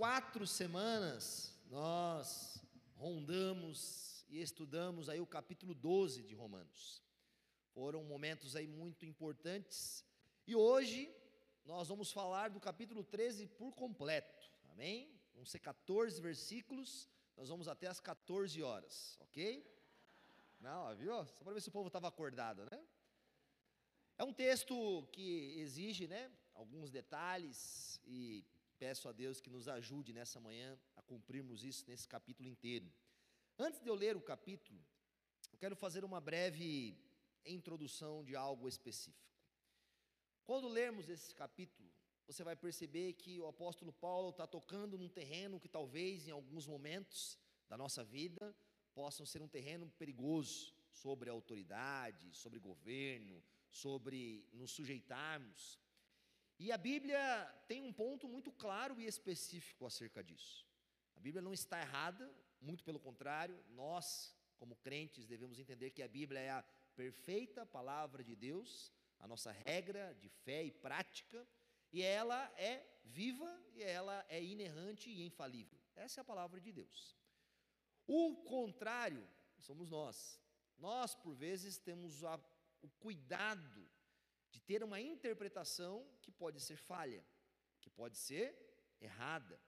quatro semanas, nós rondamos e estudamos aí o capítulo 12 de Romanos. Foram momentos aí muito importantes. E hoje nós vamos falar do capítulo 13 por completo. Amém? Vão ser 14 versículos. Nós vamos até as 14 horas, ok? Não, viu? Só para ver se o povo estava acordado, né? É um texto que exige, né, alguns detalhes e peço a Deus que nos ajude nessa manhã a cumprirmos isso nesse capítulo inteiro. Antes de eu ler o capítulo, eu quero fazer uma breve introdução de algo específico. Quando lermos esse capítulo, você vai perceber que o apóstolo Paulo está tocando num terreno que talvez em alguns momentos da nossa vida possam ser um terreno perigoso sobre a autoridade, sobre governo, sobre nos sujeitarmos. E a Bíblia tem um ponto muito claro e específico acerca disso. A Bíblia não está errada, muito pelo contrário, nós, como crentes, devemos entender que a Bíblia é a perfeita palavra de Deus, a nossa regra de fé e prática, e ela é viva e ela é inerrante e infalível. Essa é a palavra de Deus. O contrário somos nós. Nós, por vezes, temos a, o cuidado de ter uma interpretação que pode ser falha, que pode ser errada.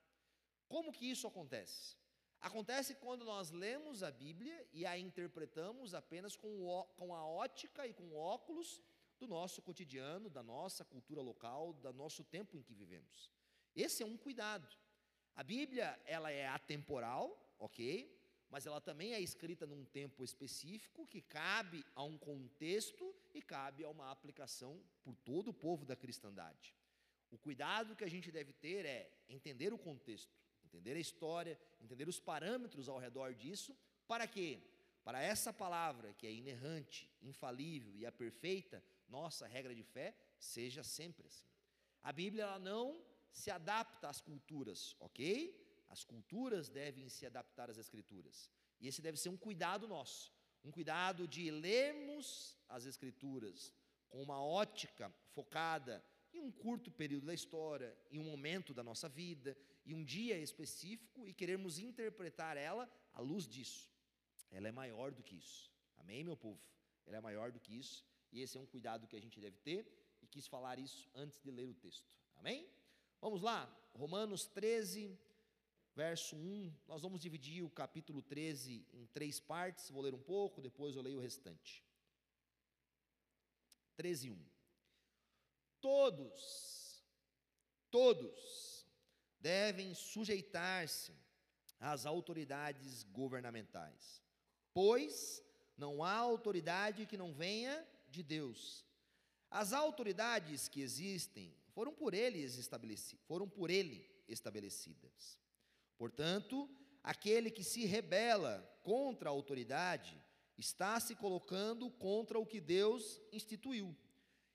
Como que isso acontece? Acontece quando nós lemos a Bíblia e a interpretamos apenas com, o, com a ótica e com óculos do nosso cotidiano, da nossa cultura local, do nosso tempo em que vivemos. Esse é um cuidado. A Bíblia, ela é atemporal, ok? Mas ela também é escrita num tempo específico que cabe a um contexto e cabe a uma aplicação por todo o povo da cristandade. O cuidado que a gente deve ter é entender o contexto, entender a história, entender os parâmetros ao redor disso, para quê? Para essa palavra que é inerrante, infalível e a perfeita, nossa regra de fé, seja sempre assim. A Bíblia ela não se adapta às culturas, ok? As culturas devem se adaptar às Escrituras. E esse deve ser um cuidado nosso, um cuidado de lermos as Escrituras com uma ótica focada em um curto período da história, em um momento da nossa vida, em um dia específico e queremos interpretar ela à luz disso. Ela é maior do que isso. Amém, meu povo? Ela é maior do que isso e esse é um cuidado que a gente deve ter e quis falar isso antes de ler o texto. Amém? Vamos lá, Romanos 13, verso 1. Nós vamos dividir o capítulo 13 em três partes. Vou ler um pouco, depois eu leio o restante. 13, 1. Todos, todos devem sujeitar-se às autoridades governamentais, pois não há autoridade que não venha de Deus. As autoridades que existem foram por ele estabelecidas, foram por ele estabelecidas. Portanto, aquele que se rebela contra a autoridade está se colocando contra o que Deus instituiu.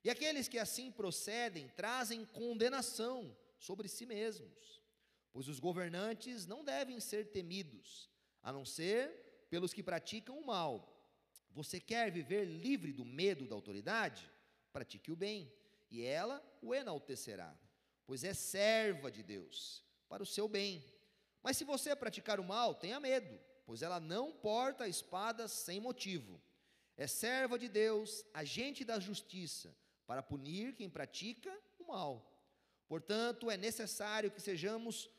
E aqueles que assim procedem trazem condenação sobre si mesmos, pois os governantes não devem ser temidos, a não ser pelos que praticam o mal. Você quer viver livre do medo da autoridade? Pratique o bem, e ela o enaltecerá, pois é serva de Deus, para o seu bem. Mas se você praticar o mal, tenha medo, pois ela não porta a espada sem motivo. É serva de Deus, agente da justiça, para punir quem pratica o mal. Portanto, é necessário que sejamos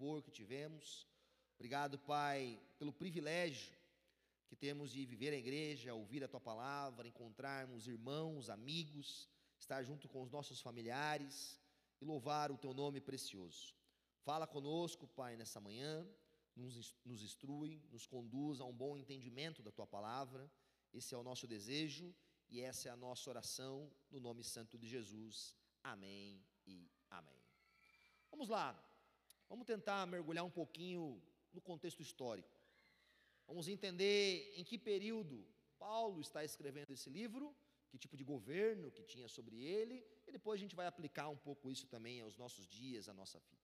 louvor que tivemos. Obrigado, Pai, pelo privilégio que temos de viver a igreja, ouvir a tua palavra, encontrarmos irmãos, amigos, estar junto com os nossos familiares e louvar o teu nome precioso. Fala conosco, Pai, nessa manhã, nos, nos instrui, nos conduz a um bom entendimento da tua palavra. Esse é o nosso desejo e essa é a nossa oração no nome santo de Jesus. Amém e amém. Vamos lá, vamos tentar mergulhar um pouquinho no contexto histórico. Vamos entender em que período Paulo está escrevendo esse livro, que tipo de governo que tinha sobre ele, e depois a gente vai aplicar um pouco isso também aos nossos dias, à nossa vida.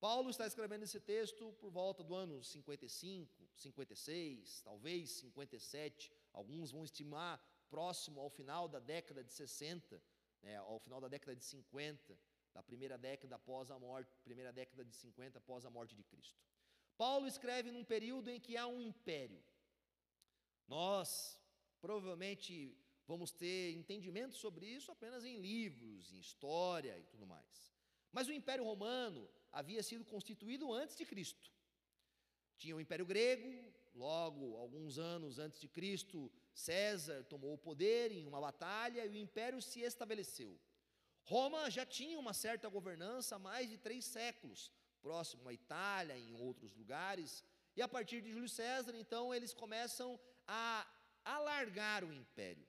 Paulo está escrevendo esse texto por volta do ano 55, 56, talvez 57. Alguns vão estimar próximo ao final da década de 60, né, ao final da década de 50, da primeira década após a morte, primeira década de 50 após a morte de Cristo. Paulo escreve num período em que há um império. Nós provavelmente vamos ter entendimento sobre isso apenas em livros, em história e tudo mais. Mas o Império Romano havia sido constituído antes de Cristo. Tinha o Império Grego, logo alguns anos antes de Cristo, César tomou o poder em uma batalha e o império se estabeleceu. Roma já tinha uma certa governança há mais de três séculos, próximo à Itália, em outros lugares, e a partir de Júlio César, então, eles começam a alargar o império.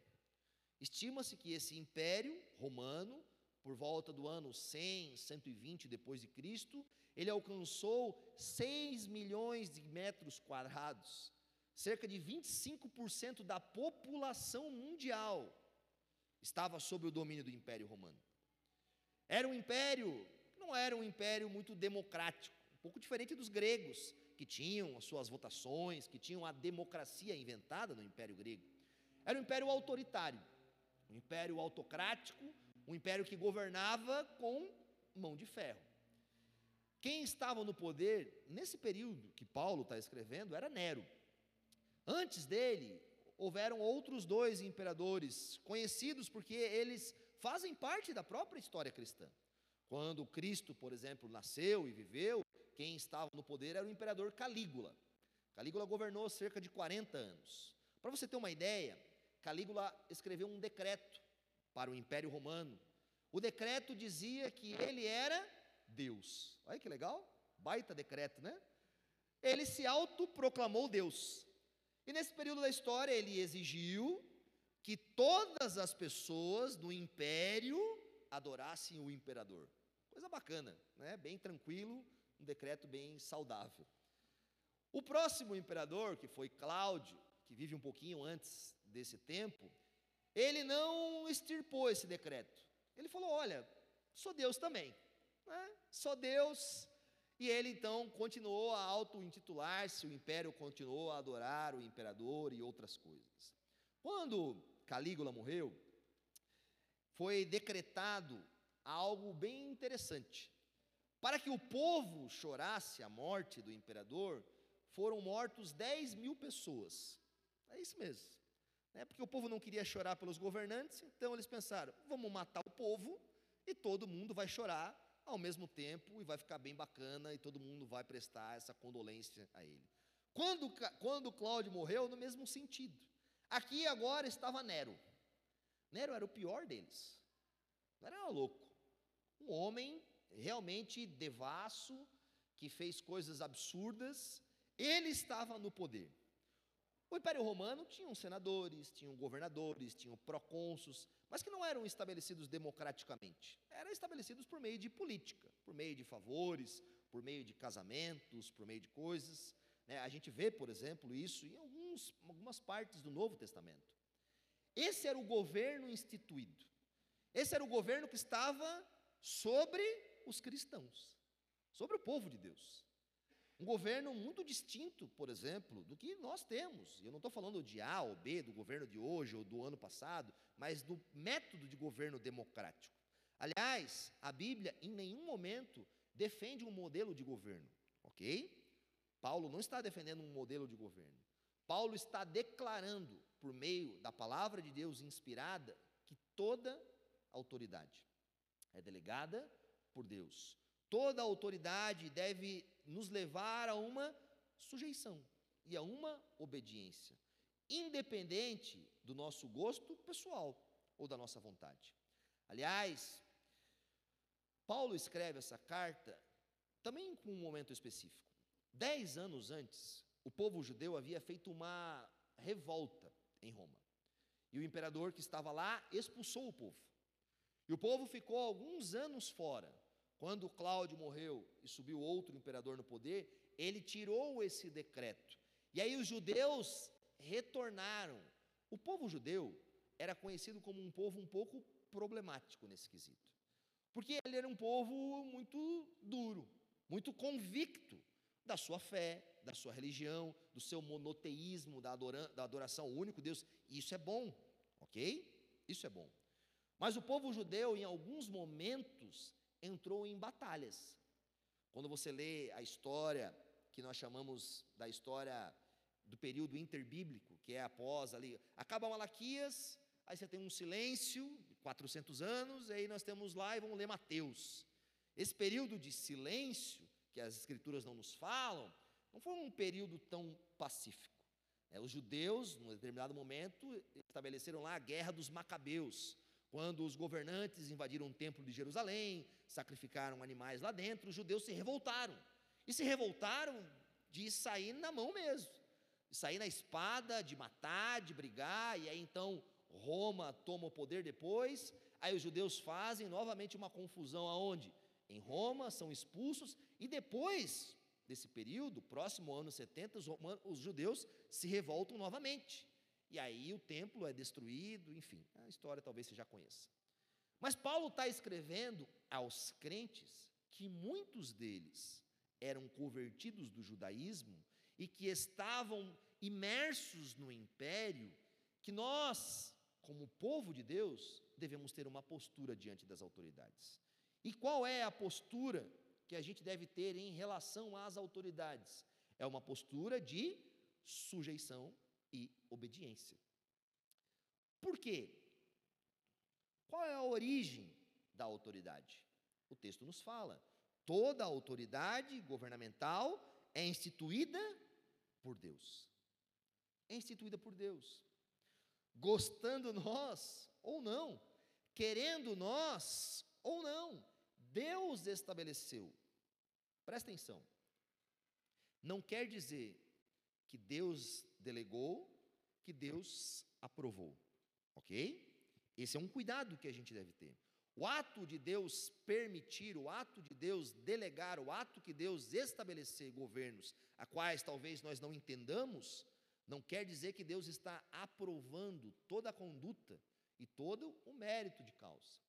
Estima-se que esse império romano, por volta do ano 100, 120 depois de Cristo, ele alcançou 6 milhões de metros quadrados. Cerca de 25% da população mundial estava sob o domínio do Império Romano. Era um império, não era um império muito democrático, um pouco diferente dos gregos, que tinham as suas votações, que tinham a democracia inventada no Império Grego. Era um império autoritário, um império autocrático, um império que governava com mão de ferro. Quem estava no poder nesse período que Paulo está escrevendo era Nero. Antes dele, houveram outros dois imperadores, conhecidos porque eles fazem parte da própria história cristã. Quando Cristo, por exemplo, nasceu e viveu, quem estava no poder era o imperador Calígula. Calígula governou cerca de 40 anos. Para você ter uma ideia, Calígula escreveu um decreto para o Império Romano. O decreto dizia que ele era Deus. Olha que legal, baita decreto, né? Ele se autoproclamou Deus. E nesse período da história, ele exigiu que todas as pessoas do império adorassem o imperador. Coisa bacana, né? bem tranquilo, um decreto bem saudável. O próximo imperador, que foi Cláudio, que vive um pouquinho antes desse tempo, ele não extirpou esse decreto. Ele falou: Olha, sou Deus também, né? sou Deus. E ele então continuou a auto-intitular-se, o império continuou a adorar o imperador e outras coisas. Quando Calígula morreu, foi decretado algo bem interessante. Para que o povo chorasse a morte do imperador, foram mortos 10 mil pessoas. É isso mesmo. Né? Porque o povo não queria chorar pelos governantes, então eles pensaram: vamos matar o povo e todo mundo vai chorar ao mesmo tempo e vai ficar bem bacana e todo mundo vai prestar essa condolência a ele. Quando, quando Cláudio morreu, no mesmo sentido. Aqui agora estava Nero. Nero era o pior deles. Nero era louco. Um homem realmente devasso, que fez coisas absurdas. Ele estava no poder. O Império Romano tinha senadores, tinham governadores, tinham procônsulos, mas que não eram estabelecidos democraticamente. Eram estabelecidos por meio de política, por meio de favores, por meio de casamentos, por meio de coisas. Né? A gente vê, por exemplo, isso em alguns, algumas partes do Novo Testamento. Esse era o governo instituído. Esse era o governo que estava sobre os cristãos, sobre o povo de Deus. Um governo muito distinto, por exemplo, do que nós temos. Eu não estou falando de A ou B, do governo de hoje ou do ano passado, mas do método de governo democrático. Aliás, a Bíblia em nenhum momento defende um modelo de governo, ok? Paulo não está defendendo um modelo de governo. Paulo está declarando, por meio da palavra de Deus inspirada, que toda autoridade é delegada por Deus. Toda autoridade deve nos levar a uma sujeição e a uma obediência, independente do nosso gosto pessoal ou da nossa vontade. Aliás, Paulo escreve essa carta também com um momento específico. Dez anos antes, o povo judeu havia feito uma revolta em Roma. E o imperador que estava lá expulsou o povo. E o povo ficou alguns anos fora. Quando Cláudio morreu e subiu outro imperador no poder, ele tirou esse decreto. E aí os judeus retornaram. O povo judeu era conhecido como um povo um pouco problemático nesse quesito. Porque ele era um povo muito duro, muito convicto da sua fé, da sua religião, do seu monoteísmo, da, da adoração ao único Deus. Isso é bom, ok? Isso é bom. Mas o povo judeu, em alguns momentos, entrou em batalhas. Quando você lê a história que nós chamamos da história do período interbíblico, que é após ali, acaba Malaquias, aí você tem um silêncio, 400 anos, e aí nós temos lá e vamos ler Mateus. Esse período de silêncio, que as escrituras não nos falam, não foi um período tão pacífico. É, os judeus, num determinado momento, estabeleceram lá a guerra dos Macabeus, quando os governantes invadiram o templo de Jerusalém, sacrificaram animais lá dentro, os judeus se revoltaram. E se revoltaram de sair na mão mesmo, de sair na espada, de matar, de brigar, e aí então Roma toma o poder depois, aí os judeus fazem novamente uma confusão aonde? Em Roma, são expulsos, e depois desse período, próximo ao ano 70, os, os judeus se revoltam novamente. E aí o templo é destruído, enfim, a história talvez você já conheça. Mas Paulo está escrevendo aos crentes que muitos deles eram convertidos do judaísmo e que estavam imersos no império, que nós, como povo de Deus, devemos ter uma postura diante das autoridades. E qual é a postura que a gente deve ter em relação às autoridades? É uma postura de sujeição e obediência. Por quê? Qual é a origem da autoridade? O texto nos fala: toda autoridade governamental é instituída por Deus. É instituída por Deus. Gostando nós ou não, querendo nós ou não, Deus estabeleceu. Presta atenção. Não quer dizer que Deus delegou, que Deus aprovou. Ok? Esse é um cuidado que a gente deve ter. O ato de Deus permitir, o ato de Deus delegar, o ato que Deus estabelecer governos, a quais talvez nós não entendamos, não quer dizer que Deus está aprovando toda a conduta e todo o mérito de causa.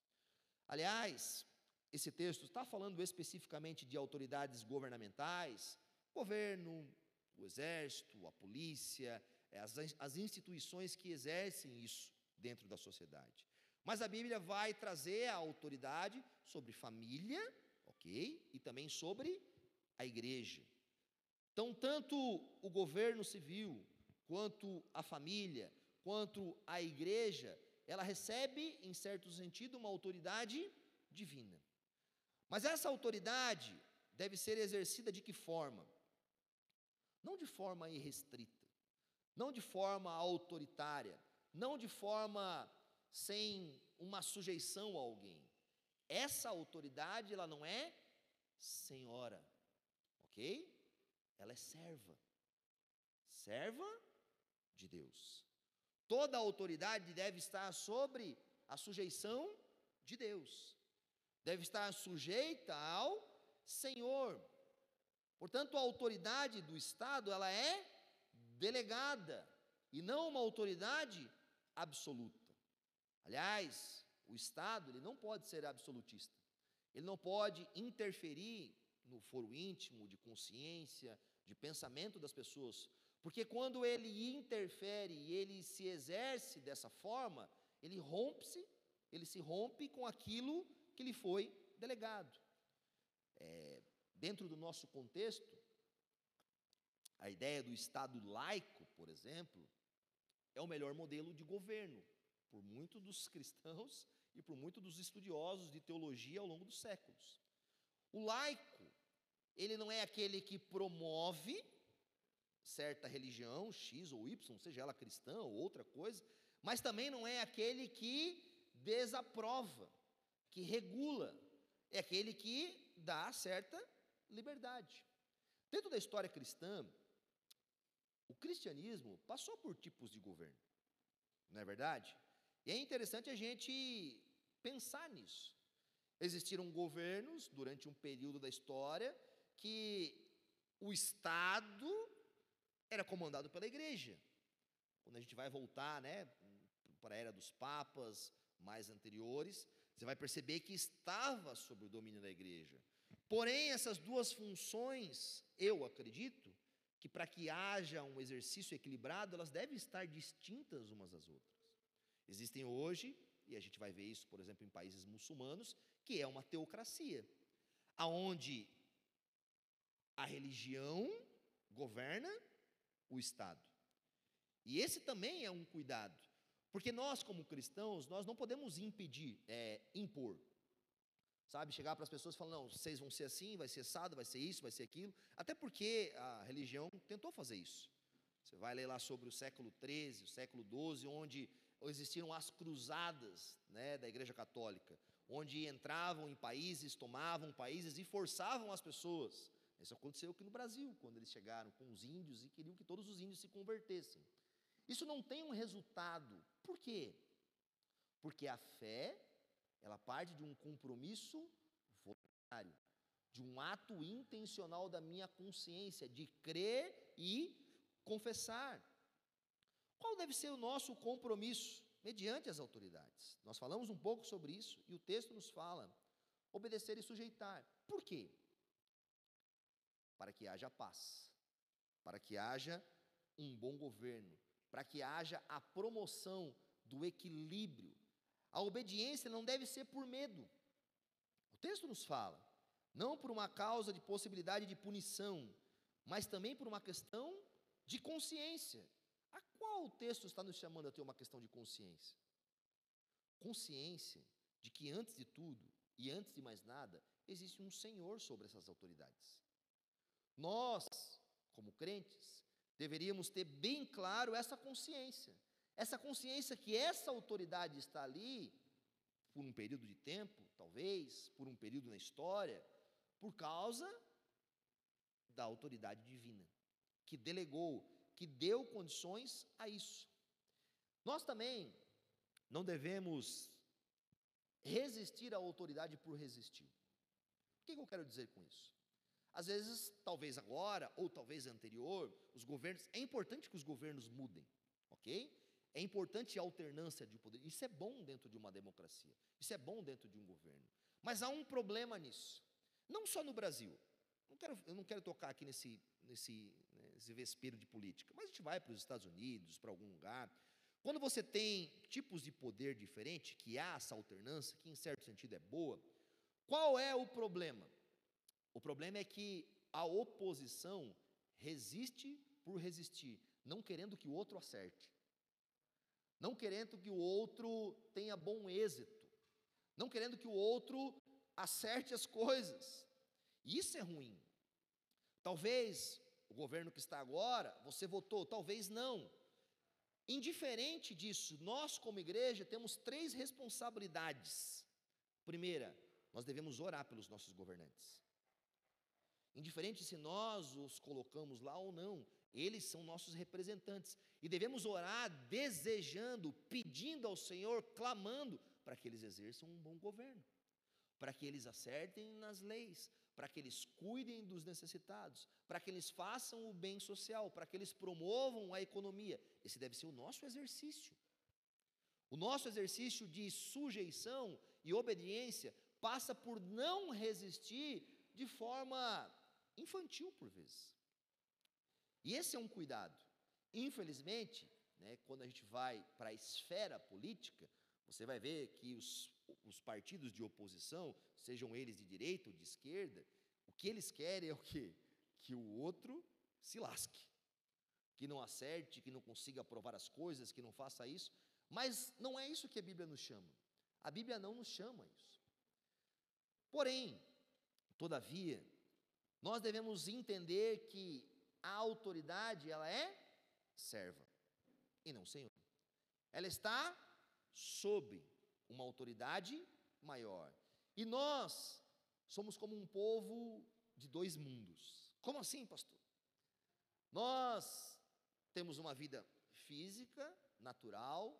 Aliás, esse texto está falando especificamente de autoridades governamentais, governo, o exército, a polícia, as, as instituições que exercem isso dentro da sociedade. Mas a Bíblia vai trazer a autoridade sobre família, ok? E também sobre a igreja. Então, tanto o governo civil, quanto a família, quanto a igreja, ela recebe, em certo sentido, uma autoridade divina. Mas essa autoridade deve ser exercida de que forma? Não de forma irrestrita, não de forma autoritária, não de forma sem uma sujeição a alguém. Essa autoridade, ela não é senhora, ok? Ela é serva. Serva de Deus. Toda autoridade deve estar sobre a sujeição de Deus. Deve estar sujeita ao Senhor. Portanto, a autoridade do Estado, ela é delegada e não uma autoridade absoluta. Aliás, o Estado ele não pode ser absolutista. Ele não pode interferir no foro íntimo, de consciência, de pensamento das pessoas, porque quando ele interfere e ele se exerce dessa forma, ele rompe-se, ele se rompe com aquilo que lhe foi delegado. É, dentro do nosso contexto, a ideia do Estado laico, por exemplo, é o melhor modelo de governo por muitos dos cristãos e por muitos dos estudiosos de teologia ao longo dos séculos. O laico, ele não é aquele que promove certa religião, X ou Y, seja ela cristã ou outra coisa, mas também não é aquele que desaprova, que regula, é aquele que dá certa liberdade. Dentro da história cristã, o cristianismo passou por tipos de governo, não é verdade? E é interessante a gente pensar nisso. Existiram governos durante um período da história que o Estado era comandado pela igreja. Quando a gente vai voltar, né, para a era dos papas mais anteriores, você vai perceber que estava sob o domínio da igreja. Porém, essas duas funções, eu acredito, que para que haja um exercício equilibrado, elas devem estar distintas umas das outras. Existem hoje, e a gente vai ver isso, por exemplo, em países muçulmanos, que é uma teocracia, aonde a religião governa o Estado. E esse também é um cuidado, porque nós, como cristãos, nós não podemos impedir, é, impor. Sabe, chegar para as pessoas e falar, não, vocês vão ser assim, vai ser assado, vai ser isso, vai ser aquilo. Até porque a religião tentou fazer isso. Você vai ler lá sobre o século XIII, o século XII, onde existiram as cruzadas né, da Igreja Católica, onde entravam em países, tomavam países e forçavam as pessoas. Isso aconteceu aqui no Brasil, quando eles chegaram com os índios e queriam que todos os índios se convertessem. Isso não tem um resultado. Por quê? Porque a fé, ela parte de um compromisso voluntário, de um ato intencional da minha consciência, de crer e confessar. Qual deve ser o nosso compromisso mediante as autoridades? Nós falamos um pouco sobre isso e o texto nos fala obedecer e sujeitar. Por quê? Para que haja paz, para que haja um bom governo, para que haja a promoção do equilíbrio. A obediência não deve ser por medo. O texto nos fala, não por uma causa de possibilidade de punição, mas também por uma questão de consciência. A qual o texto está nos chamando a ter uma questão de consciência? Consciência de que antes de tudo e antes de mais nada, existe um Senhor sobre essas autoridades. Nós, como crentes, deveríamos ter bem claro essa consciência. Essa consciência que essa autoridade está ali por um período de tempo, talvez, por um período na história, por causa da autoridade divina, que delegou, que deu condições a isso. Nós também não devemos resistir à autoridade por resistir. O que eu quero dizer com isso? Às vezes, talvez agora, ou talvez anterior, os governos, é importante que os governos mudem, ok? É importante a alternância de poder. Isso é bom dentro de uma democracia. Isso é bom dentro de um governo. Mas há um problema nisso. Não só no Brasil. Não quero, eu não quero tocar aqui nesse, nesse, né, nesse vespeiro de política. Mas a gente vai para os Estados Unidos, para algum lugar. Quando você tem tipos de poder diferentes, que há essa alternância, que em certo sentido é boa, qual é o problema? O problema é que a oposição resiste por resistir, não querendo que o outro acerte, não querendo que o outro tenha bom êxito, não querendo que o outro acerte as coisas. Isso é ruim. Talvez o governo que está agora, você votou, talvez não. Indiferente disso, nós como igreja temos três responsabilidades. Primeira, nós devemos orar pelos nossos governantes. Indiferente se nós os colocamos lá ou não, eles são nossos representantes. E devemos orar desejando, pedindo ao Senhor, clamando, para que eles exerçam um bom governo, para que eles acertem nas leis, para que eles cuidem dos necessitados, para que eles façam o bem social, para que eles promovam a economia. Esse deve ser o nosso exercício. O nosso exercício de sujeição e obediência passa por não resistir de forma infantil por vezes. E esse é um cuidado. Infelizmente, né, quando a gente vai para a esfera política, você vai ver que os, os partidos de oposição, sejam eles de direita ou de esquerda, o que eles querem é o quê? Que o outro se lasque, que não acerte, que não consiga aprovar as coisas, que não faça isso. Mas não é isso que a Bíblia nos chama. A Bíblia não nos chama isso. Porém, todavia, nós devemos entender que a autoridade, ela é serva e não senhor. Ela está sob uma autoridade maior. E nós somos como um povo de dois mundos. Como assim, pastor? Nós temos uma vida física, natural,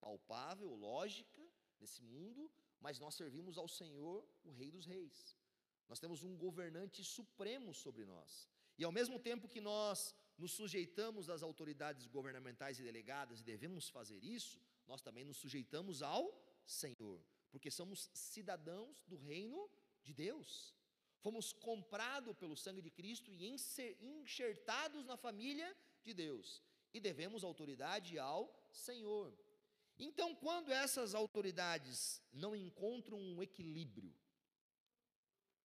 palpável, lógica nesse mundo, mas nós servimos ao Senhor, o Rei dos Reis. Nós temos um governante supremo sobre nós. E ao mesmo tempo que nós nos sujeitamos às autoridades governamentais e delegadas e devemos fazer isso, nós também nos sujeitamos ao Senhor, porque somos cidadãos do reino de Deus. Fomos comprados pelo sangue de Cristo e enxertados na família de Deus. E devemos autoridade ao Senhor. Então, quando essas autoridades não encontram um equilíbrio,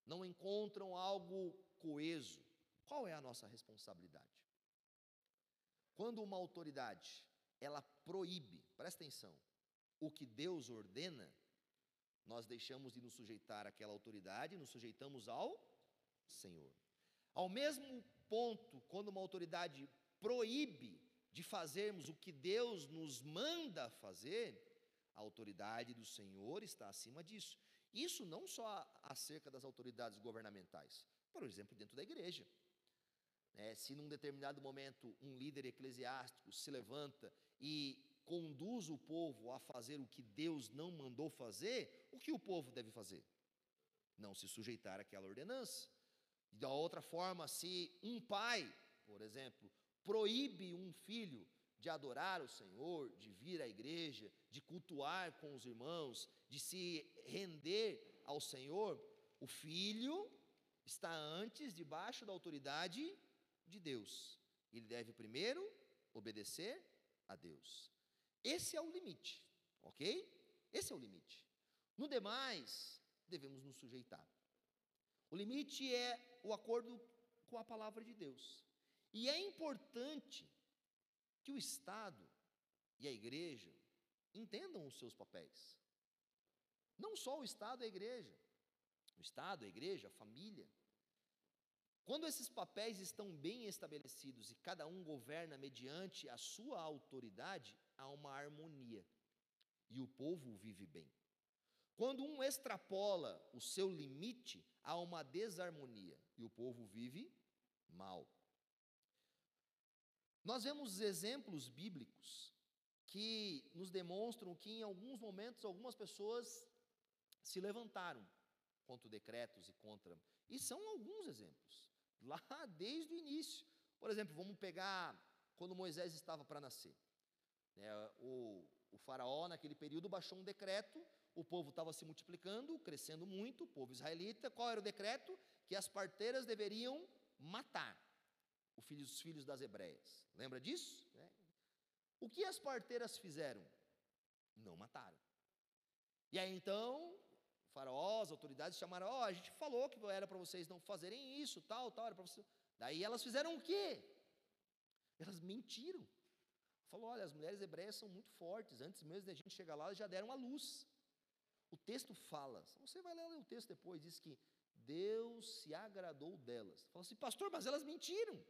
não encontram algo coeso, qual é a nossa responsabilidade? Quando uma autoridade, ela proíbe, presta atenção, o que Deus ordena, nós deixamos de nos sujeitar àquela autoridade nos sujeitamos ao Senhor. Ao mesmo ponto, quando uma autoridade proíbe de fazermos o que Deus nos manda fazer, a autoridade do Senhor está acima disso. Isso não só acerca das autoridades governamentais, por exemplo, dentro da igreja. É, se num determinado momento um líder eclesiástico se levanta e conduz o povo a fazer o que Deus não mandou fazer, o que o povo deve fazer? Não se sujeitar àquela ordenança. Da outra forma, se um pai, por exemplo, proíbe um filho de adorar o Senhor, de vir à igreja, de cultuar com os irmãos, de se render ao Senhor, o filho está antes debaixo da autoridade de Deus. Ele deve primeiro obedecer a Deus. Esse é o limite, ok? Esse é o limite. No demais, devemos nos sujeitar. O limite é o acordo com a palavra de Deus. E é importante que o Estado e a igreja entendam os seus papéis. Não só o Estado e a igreja. O Estado, a igreja, a família. Quando esses papéis estão bem estabelecidos e cada um governa mediante a sua autoridade, há uma harmonia e o povo vive bem. Quando um extrapola o seu limite, há uma desarmonia e o povo vive mal. Nós vemos exemplos bíblicos que nos demonstram que em alguns momentos algumas pessoas se levantaram contra decretos e contra. E são alguns exemplos, lá desde o início. Por exemplo, vamos pegar quando Moisés estava para nascer. É, o, o faraó, naquele período, baixou um decreto, o povo estava se multiplicando, crescendo muito, o povo israelita. Qual era o decreto? Que as parteiras deveriam matar filho, os filhos das hebreias. Lembra disso? É. O que as parteiras fizeram? Não mataram. E aí então, as autoridades chamaram, ó, oh, a gente falou que era para vocês não fazerem isso, tal, tal, era para vocês. Daí elas fizeram o quê? Elas mentiram. Falou, olha, as mulheres hebreias são muito fortes, antes mesmo da gente chegar lá, elas já deram a luz. O texto fala, você vai ler o texto depois, diz que Deus se agradou delas. Fala assim, pastor, mas elas mentiram.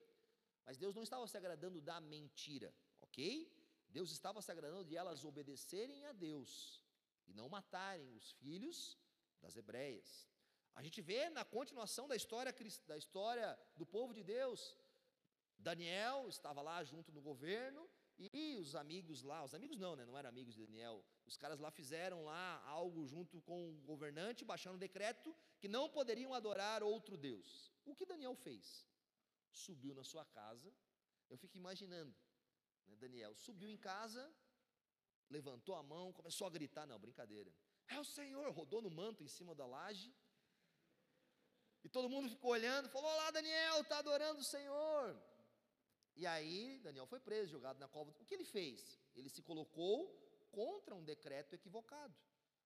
Mas Deus não estava se agradando da mentira, ok? Deus estava se agradando de elas obedecerem a Deus e não matarem os filhos das hebreias. A gente vê na continuação da história, da história do povo de Deus, Daniel estava lá junto no governo e os amigos lá, os amigos não, né, não eram amigos de Daniel, os caras lá fizeram lá algo junto com o governante, baixando um decreto que não poderiam adorar outro Deus. O que Daniel fez? subiu na sua casa. Eu fico imaginando, né, Daniel subiu em casa, levantou a mão, começou a gritar, não, brincadeira. É o Senhor, rodou no manto em cima da laje. E todo mundo ficou olhando, falou: Olá, Daniel, está adorando o Senhor. E aí, Daniel foi preso, jogado na cova. O que ele fez? Ele se colocou contra um decreto equivocado.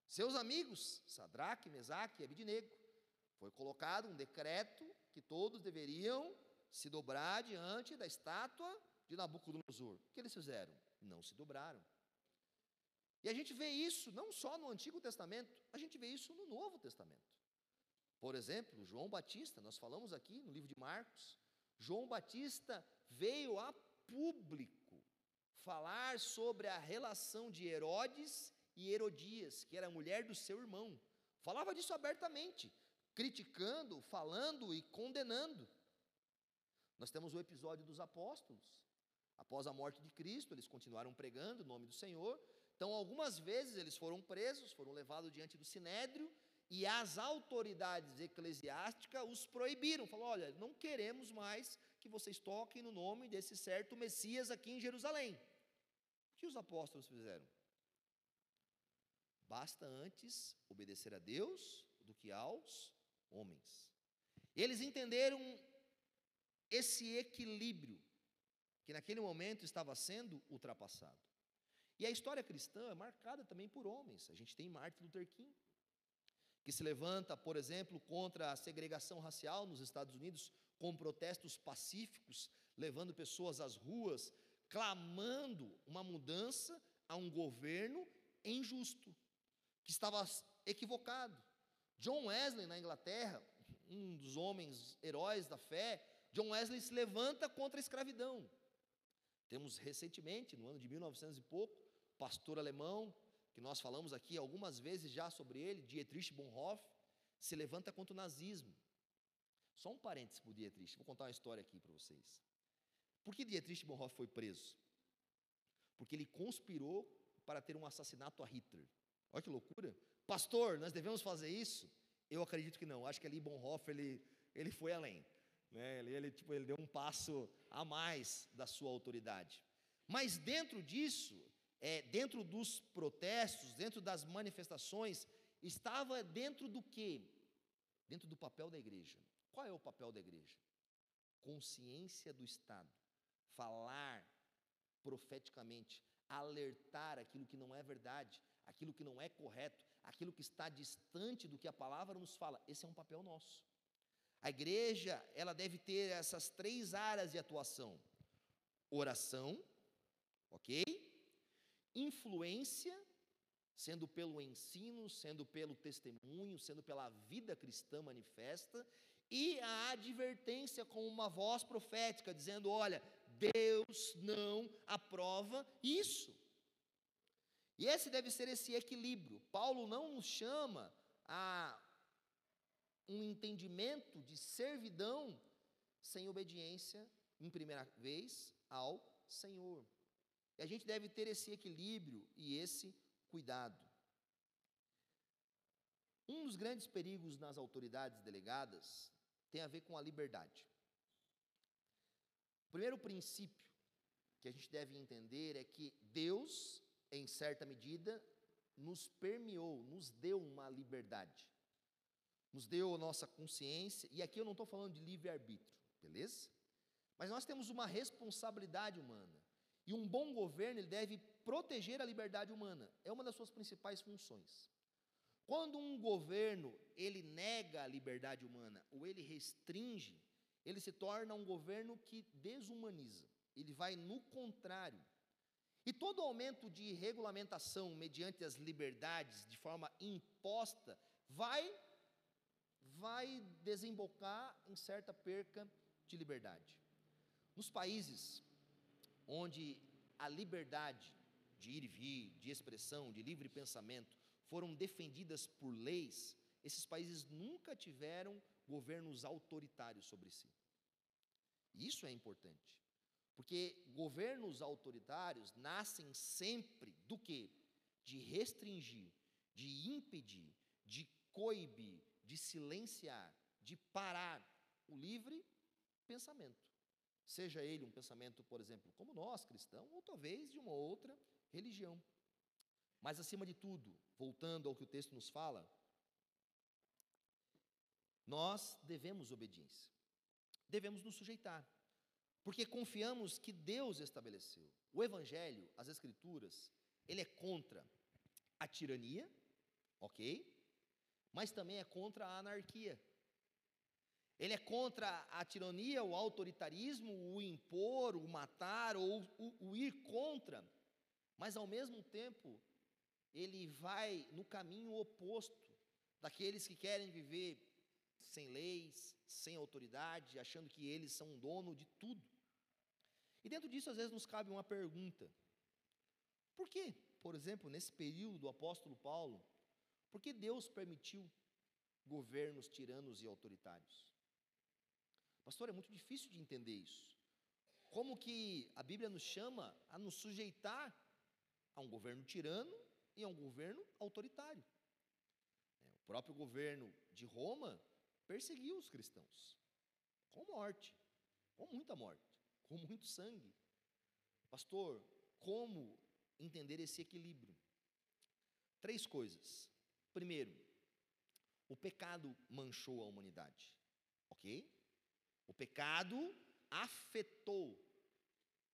Seus amigos, Sadraque, Mesaque e Abidinego, foi colocado um decreto que todos deveriam se dobrar diante da estátua de Nabucodonosor. O que eles fizeram? Não se dobraram. E a gente vê isso não só no Antigo Testamento, a gente vê isso no Novo Testamento. Por exemplo, João Batista, nós falamos aqui no livro de Marcos, João Batista veio a público falar sobre a relação de Herodes e Herodias, que era a mulher do seu irmão. Falava disso abertamente, criticando, falando e condenando. Nós temos o episódio dos apóstolos. Após a morte de Cristo, eles continuaram pregando o nome do Senhor, Então, algumas vezes eles foram presos, foram levados diante do sinédrio, e as autoridades eclesiásticas os proibiram. Falou: olha, não queremos mais que vocês toquem no nome desse certo Messias aqui em Jerusalém. O que os apóstolos fizeram? Basta antes obedecer a Deus do que aos homens. Eles entenderam esse equilíbrio que naquele momento estava sendo ultrapassado. E a história cristã é marcada também por homens. A gente tem Martin Luther King, que se levanta, por exemplo, contra a segregação racial nos Estados Unidos, com protestos pacíficos, levando pessoas às ruas, clamando uma mudança a um governo injusto, que estava equivocado. John Wesley, na Inglaterra, um dos homens heróis da fé, John Wesley se levanta contra a escravidão. Temos recentemente, no ano de 1900 e pouco, pastor alemão, que nós falamos aqui algumas vezes já sobre ele, Dietrich Bonhoeffer, se levanta contra o nazismo. Só um parênteses para o Dietrich, vou contar uma história aqui para vocês. Por que Dietrich Bonhoeffer foi preso? Porque ele conspirou para ter um assassinato a Hitler. Olha que loucura. Pastor, nós devemos fazer isso? Eu acredito que não. Acho que ali Bonhoeffer ele, ele foi além. Né? Ele, ele, tipo, ele deu um passo a mais da sua autoridade. Mas dentro disso, é, dentro dos protestos, dentro das manifestações, estava dentro do quê? Dentro do papel da igreja. Qual é o papel da igreja? Consciência do Estado. Falar profeticamente, alertar aquilo que não é verdade, aquilo que não é correto, aquilo que está distante do que a palavra nos fala. Esse é um papel nosso. A igreja, ela deve ter essas três áreas de atuação: oração, ok? Influência, sendo pelo ensino, sendo pelo testemunho, sendo pela vida cristã manifesta, e a advertência com uma voz profética, dizendo: olha, Deus não aprova isso. E esse deve ser esse equilíbrio. Paulo não nos chama a um entendimento de servidão sem obediência, em primeira vez, ao Senhor. E a gente deve ter esse equilíbrio e esse cuidado. Um dos grandes perigos nas autoridades delegadas tem a ver com a liberdade. O primeiro princípio que a gente deve entender é que Deus, em certa medida, nos permeou, nos deu uma liberdade nos deu a nossa consciência, e aqui eu não estou falando de livre-arbítrio, beleza? Mas nós temos uma responsabilidade humana, e um bom governo ele deve proteger a liberdade humana, é uma das suas principais funções. Quando um governo ele nega a liberdade humana ou ele restringe, ele se torna um governo que desumaniza, ele vai no contrário. E todo aumento de regulamentação mediante as liberdades de forma imposta vai vai desembocar em certa perca de liberdade. Nos países onde a liberdade de ir e vir, de expressão, de livre pensamento foram defendidas por leis, esses países nunca tiveram governos autoritários sobre si. Isso é importante, porque governos autoritários nascem sempre do que? De restringir, de impedir, de coibir, de silenciar, de parar o livre pensamento. Seja ele um pensamento, por exemplo, como nós cristãos, ou talvez de uma outra religião. Mas acima de tudo, voltando ao que o texto nos fala, nós devemos obediência. Devemos nos sujeitar, porque confiamos que Deus estabeleceu. O evangelho, as escrituras, ele é contra a tirania, OK? mas também é contra a anarquia. Ele é contra a tirania, o autoritarismo, o impor, o matar ou o, o ir contra, mas ao mesmo tempo ele vai no caminho oposto daqueles que querem viver sem leis, sem autoridade, achando que eles são dono de tudo. E dentro disso, às vezes, nos cabe uma pergunta: por que, por exemplo, nesse período do apóstolo Paulo, por que Deus permitiu governos tiranos e autoritários? Pastor, é muito difícil de entender isso. Como que a Bíblia nos chama a nos sujeitar a um governo tirano e a um governo autoritário. É, o próprio governo de Roma perseguiu os cristãos com morte, com muita morte, com muito sangue. Pastor, como entender esse equilíbrio? Três coisas. Primeiro, o pecado manchou a humanidade, ok? O pecado afetou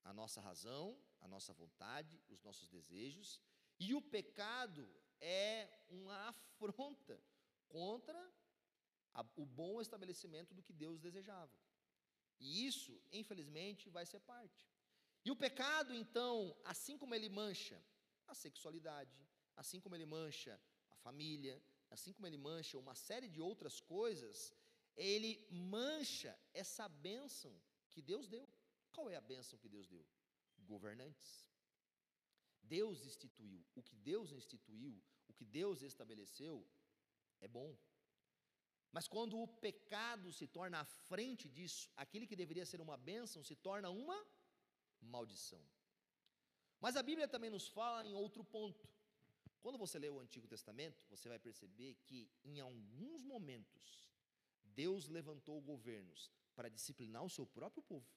a nossa razão, a nossa vontade, os nossos desejos, e o pecado é uma afronta contra a, o bom estabelecimento do que Deus desejava. E isso, infelizmente, vai ser parte. E o pecado, então, assim como ele mancha a sexualidade, assim como ele mancha a família, assim como ele mancha uma série de outras coisas, ele mancha essa bênção que Deus deu. Qual é a bênção que Deus deu? Governantes. Deus instituiu. O que Deus instituiu, o que Deus estabeleceu, é bom. Mas quando o pecado se torna à frente disso, aquele que deveria ser uma bênção se torna uma maldição. Mas a Bíblia também nos fala em outro ponto. Quando você lê o Antigo Testamento, você vai perceber que em alguns momentos Deus levantou governos para disciplinar o seu próprio povo.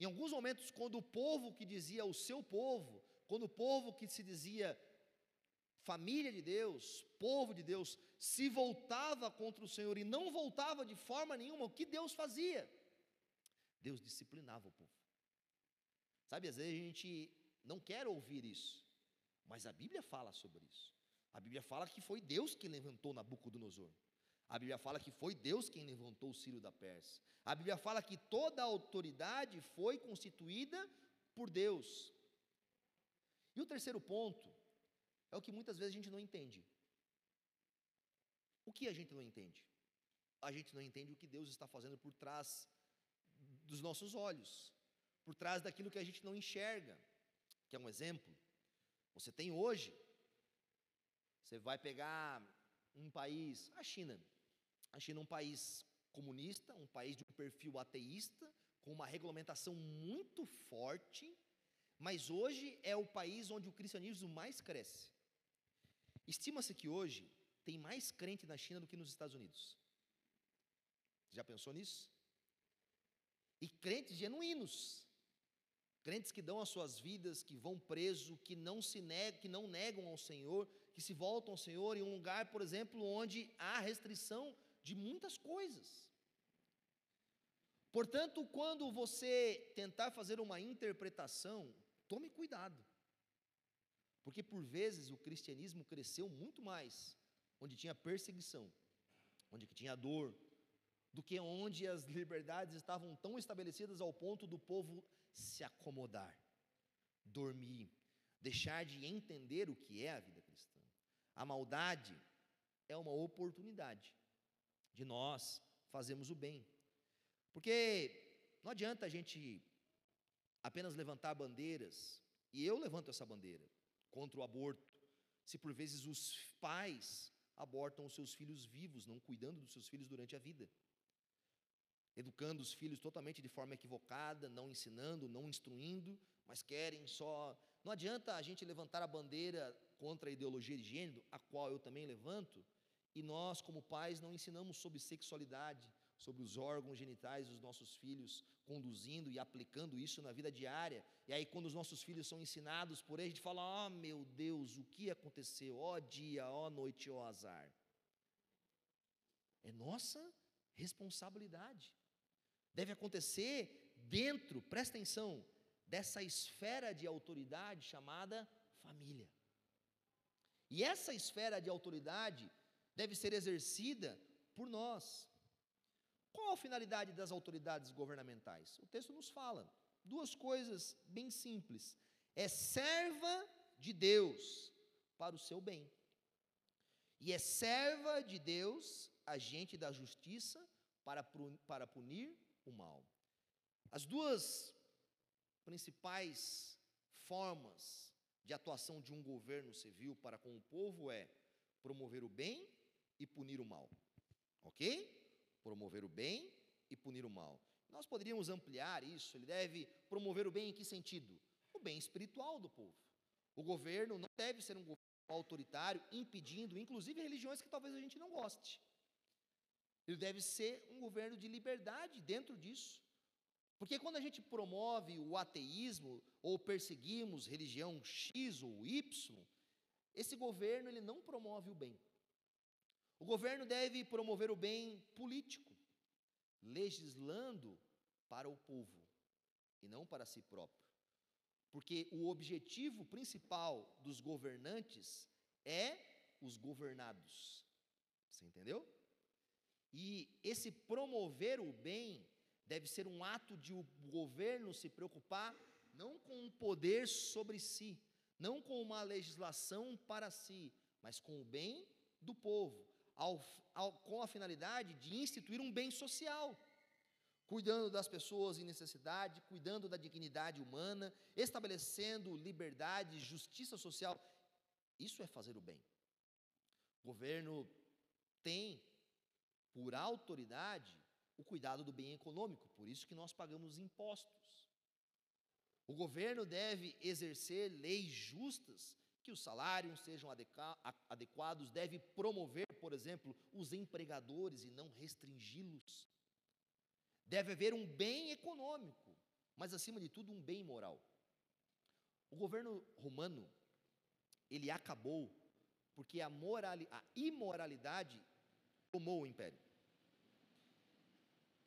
Em alguns momentos, quando o povo que dizia o seu povo, quando o povo que se dizia família de Deus, povo de Deus, se voltava contra o Senhor e não voltava de forma nenhuma, o que Deus fazia? Deus disciplinava o povo. Sabe, às vezes a gente não quer ouvir isso, mas a Bíblia fala sobre isso. A Bíblia fala que foi Deus quem levantou Nabucodonosor. A Bíblia fala que foi Deus quem levantou o Círio da Pérsia. A Bíblia fala que toda a autoridade foi constituída por Deus. E o terceiro ponto é o que muitas vezes a gente não entende. O que a gente não entende? A gente não entende o que Deus está fazendo por trás dos nossos olhos, por trás daquilo que a gente não enxerga. Que é um exemplo. Você tem hoje, você vai pegar um país, a China. A China é um país comunista, um país de um perfil ateísta, com uma regulamentação muito forte, mas hoje é o país onde o cristianismo mais cresce. Estima-se que hoje tem mais crente na China do que nos Estados Unidos. Já pensou nisso? E crentes genuínos. Crentes que dão as suas vidas, que vão preso, que não se negam, que não negam ao Senhor, que se voltam ao Senhor em um lugar, por exemplo, onde há restrição de muitas coisas. Portanto, quando você tentar fazer uma interpretação, tome cuidado. Porque por vezes o cristianismo cresceu muito mais onde tinha perseguição, onde tinha dor, do que onde as liberdades estavam tão estabelecidas ao ponto do povo se acomodar, dormir, deixar de entender o que é a vida cristã. A maldade é uma oportunidade de nós fazermos o bem. Porque não adianta a gente apenas levantar bandeiras, e eu levanto essa bandeira contra o aborto, se por vezes os pais abortam os seus filhos vivos, não cuidando dos seus filhos durante a vida. Educando os filhos totalmente de forma equivocada, não ensinando, não instruindo, mas querem só. Não adianta a gente levantar a bandeira contra a ideologia de gênero, a qual eu também levanto, e nós, como pais, não ensinamos sobre sexualidade, sobre os órgãos genitais dos nossos filhos, conduzindo e aplicando isso na vida diária. E aí, quando os nossos filhos são ensinados por ele, a gente fala: Oh meu Deus, o que aconteceu? Ó oh, dia, ó oh, noite, ó azar. É nossa responsabilidade. Deve acontecer dentro, presta atenção, dessa esfera de autoridade chamada família. E essa esfera de autoridade deve ser exercida por nós. Qual a finalidade das autoridades governamentais? O texto nos fala duas coisas bem simples: é serva de Deus para o seu bem, e é serva de Deus, agente da justiça, para, para punir o mal. As duas principais formas de atuação de um governo civil para com o povo é promover o bem e punir o mal. Ok? promover o bem e punir o mal. Nós poderíamos ampliar isso, ele deve promover o bem em que sentido? O bem espiritual do povo, O governo não deve ser um governo autoritário, impedindo, inclusive, religiões que talvez a gente não goste. Ele deve ser um governo de liberdade dentro disso. Porque quando a gente promove o ateísmo ou perseguimos religião X ou Y, esse governo ele não promove o bem. O governo deve promover o bem político, legislando para o povo e não para si próprio. Porque o objetivo principal dos governantes é os governados. Você entendeu? E esse promover o bem deve ser um ato de o governo se preocupar não com um poder sobre si, não com uma legislação para si, mas com o bem do povo, ao, ao, com a finalidade de instituir um bem social, cuidando das pessoas em necessidade, cuidando da dignidade humana, estabelecendo liberdade, justiça social. Isso é fazer o bem. O governo tem, por autoridade, o cuidado do bem econômico, por isso que nós pagamos impostos. O governo deve exercer leis justas, que os salários sejam adequados, deve promover, por exemplo, os empregadores e não restringi-los. Deve haver um bem econômico, mas acima de tudo um bem moral. O governo romano, ele acabou porque a, morali, a imoralidade tomou o império.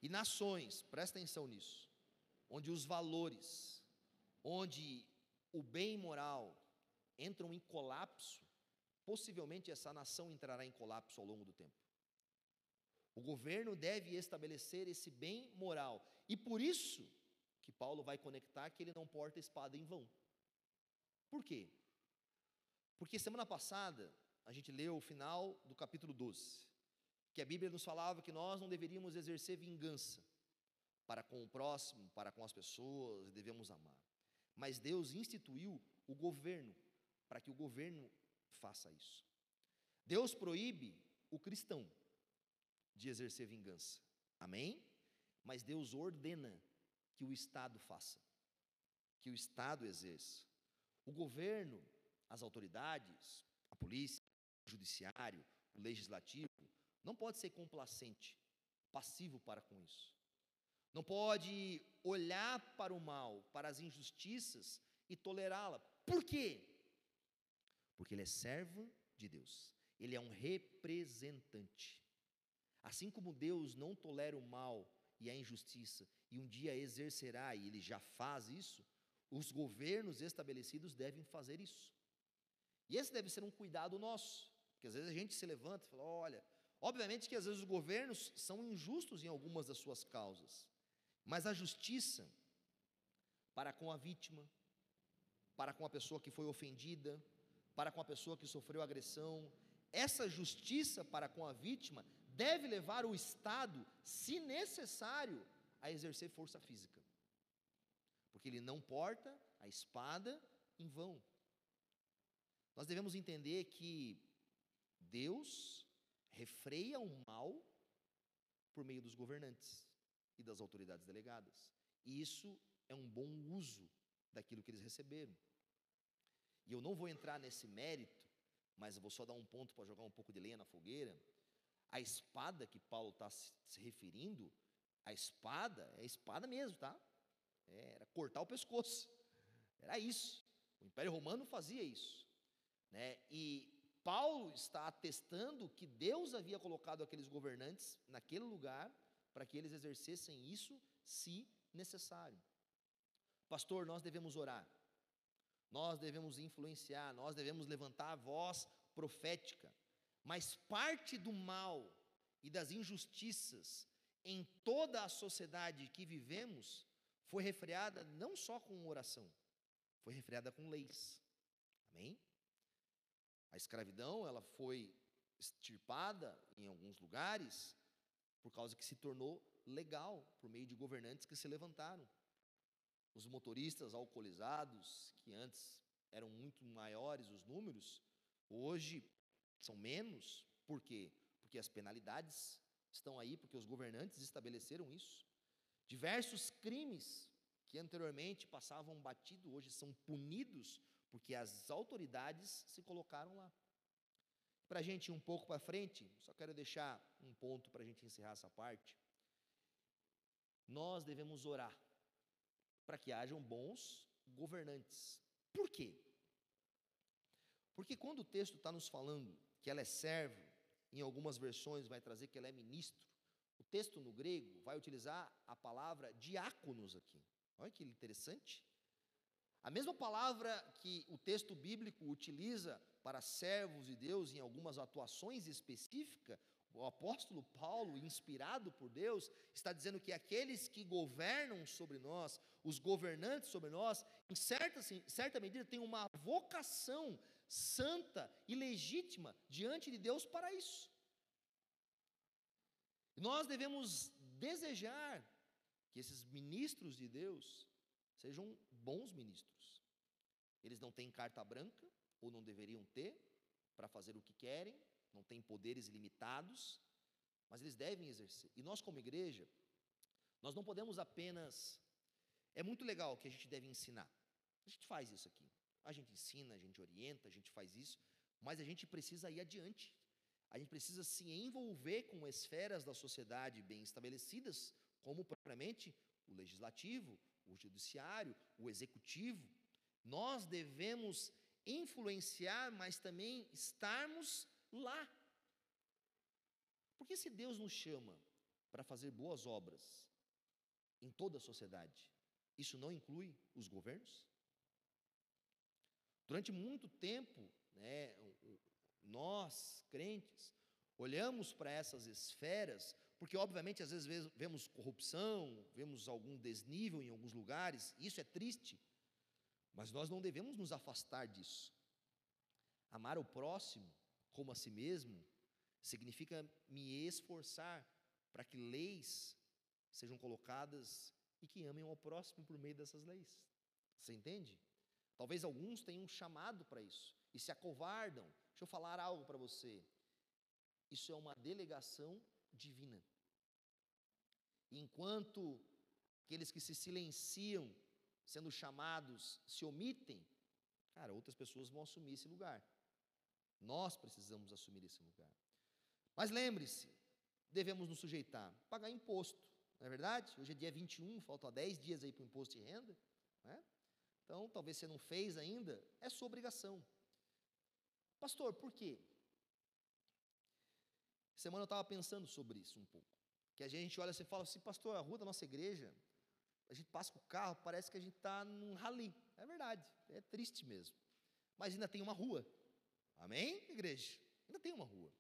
E nações, presta atenção nisso, onde os valores onde o bem moral entram em colapso, possivelmente essa nação entrará em colapso ao longo do tempo. O governo deve estabelecer esse bem moral. E por isso que Paulo vai conectar que ele não porta espada em vão. Por quê? Porque semana passada a gente leu o final do capítulo 12, que a Bíblia nos falava que nós não deveríamos exercer vingança para com o próximo, para com as pessoas, devemos amar. Mas Deus instituiu o governo para que o governo faça isso. Deus proíbe o cristão de exercer vingança. Amém? Mas Deus ordena que o Estado faça, que o Estado exerça. O governo, as autoridades, a polícia, o judiciário, o legislativo, não pode ser complacente, passivo para com isso não pode olhar para o mal, para as injustiças e tolerá-la. Por quê? Porque ele é servo de Deus, ele é um representante. Assim como Deus não tolera o mal e a injustiça, e um dia exercerá, e ele já faz isso, os governos estabelecidos devem fazer isso. E esse deve ser um cuidado nosso, porque às vezes a gente se levanta e fala: olha, obviamente que às vezes os governos são injustos em algumas das suas causas, mas a justiça para com a vítima, para com a pessoa que foi ofendida, para com a pessoa que sofreu agressão, essa justiça para com a vítima deve levar o Estado, se necessário, a exercer força física. Porque ele não porta a espada em vão. Nós devemos entender que Deus refreia o mal por meio dos governantes e das autoridades delegadas. E isso é um bom uso daquilo que eles receberam. E eu não vou entrar nesse mérito, mas eu vou só dar um ponto para jogar um pouco de lenha na fogueira. A espada que Paulo está se referindo, a espada é a espada mesmo, tá? É, era cortar o pescoço. Era isso. O Império Romano fazia isso. Né? E Paulo está atestando que Deus havia colocado aqueles governantes naquele lugar para que eles exercessem isso se necessário. Pastor, nós devemos orar, nós devemos influenciar, nós devemos levantar a voz profética, mas parte do mal e das injustiças em toda a sociedade que vivemos foi refreada não só com oração, foi refreada com leis. Amém? A escravidão, ela foi extirpada em alguns lugares, por causa que se tornou legal por meio de governantes que se levantaram. Os motoristas alcoolizados, que antes eram muito maiores os números, hoje são menos. Por quê? Porque as penalidades estão aí, porque os governantes estabeleceram isso. Diversos crimes que anteriormente passavam batido, hoje são punidos porque as autoridades se colocaram lá. Para a gente ir um pouco para frente, só quero deixar um ponto para a gente encerrar essa parte. Nós devemos orar para que hajam bons governantes. Por quê? Porque quando o texto está nos falando que ela é servo, em algumas versões vai trazer que ela é ministro, o texto no grego vai utilizar a palavra diáconos aqui. Olha que interessante. A mesma palavra que o texto bíblico utiliza para servos de Deus em algumas atuações específicas, o apóstolo Paulo, inspirado por Deus, está dizendo que aqueles que governam sobre nós, os governantes sobre nós, em certa, em certa medida, têm uma vocação santa e legítima diante de Deus para isso. Nós devemos desejar que esses ministros de Deus sejam bons ministros. Eles não têm carta branca, ou não deveriam ter, para fazer o que querem, não têm poderes ilimitados, mas eles devem exercer. E nós, como igreja, nós não podemos apenas. É muito legal que a gente deve ensinar. A gente faz isso aqui. A gente ensina, a gente orienta, a gente faz isso, mas a gente precisa ir adiante. A gente precisa se envolver com esferas da sociedade bem estabelecidas, como propriamente o legislativo, o judiciário, o executivo. Nós devemos influenciar, mas também estarmos lá. Porque se Deus nos chama para fazer boas obras em toda a sociedade, isso não inclui os governos? Durante muito tempo, né, nós, crentes, olhamos para essas esferas porque, obviamente, às vezes vemos corrupção, vemos algum desnível em alguns lugares, isso é triste, mas nós não devemos nos afastar disso. Amar o próximo como a si mesmo significa me esforçar para que leis sejam colocadas e que amem ao próximo por meio dessas leis. Você entende? Talvez alguns tenham um chamado para isso e se acovardam. Deixa eu falar algo para você. Isso é uma delegação divina. Enquanto aqueles que se silenciam, sendo chamados, se omitem, cara, outras pessoas vão assumir esse lugar. Nós precisamos assumir esse lugar. Mas lembre-se, devemos nos sujeitar, pagar imposto, não é verdade? Hoje é dia 21, faltam 10 dias aí para o imposto de renda. Né? Então, talvez você não fez ainda, é sua obrigação. Pastor, por quê? Semana eu estava pensando sobre isso um pouco. Que a gente olha e fala assim, pastor, a rua da nossa igreja, a gente passa com o carro, parece que a gente está num rali. É verdade, é triste mesmo. Mas ainda tem uma rua. Amém, igreja? Ainda tem uma rua.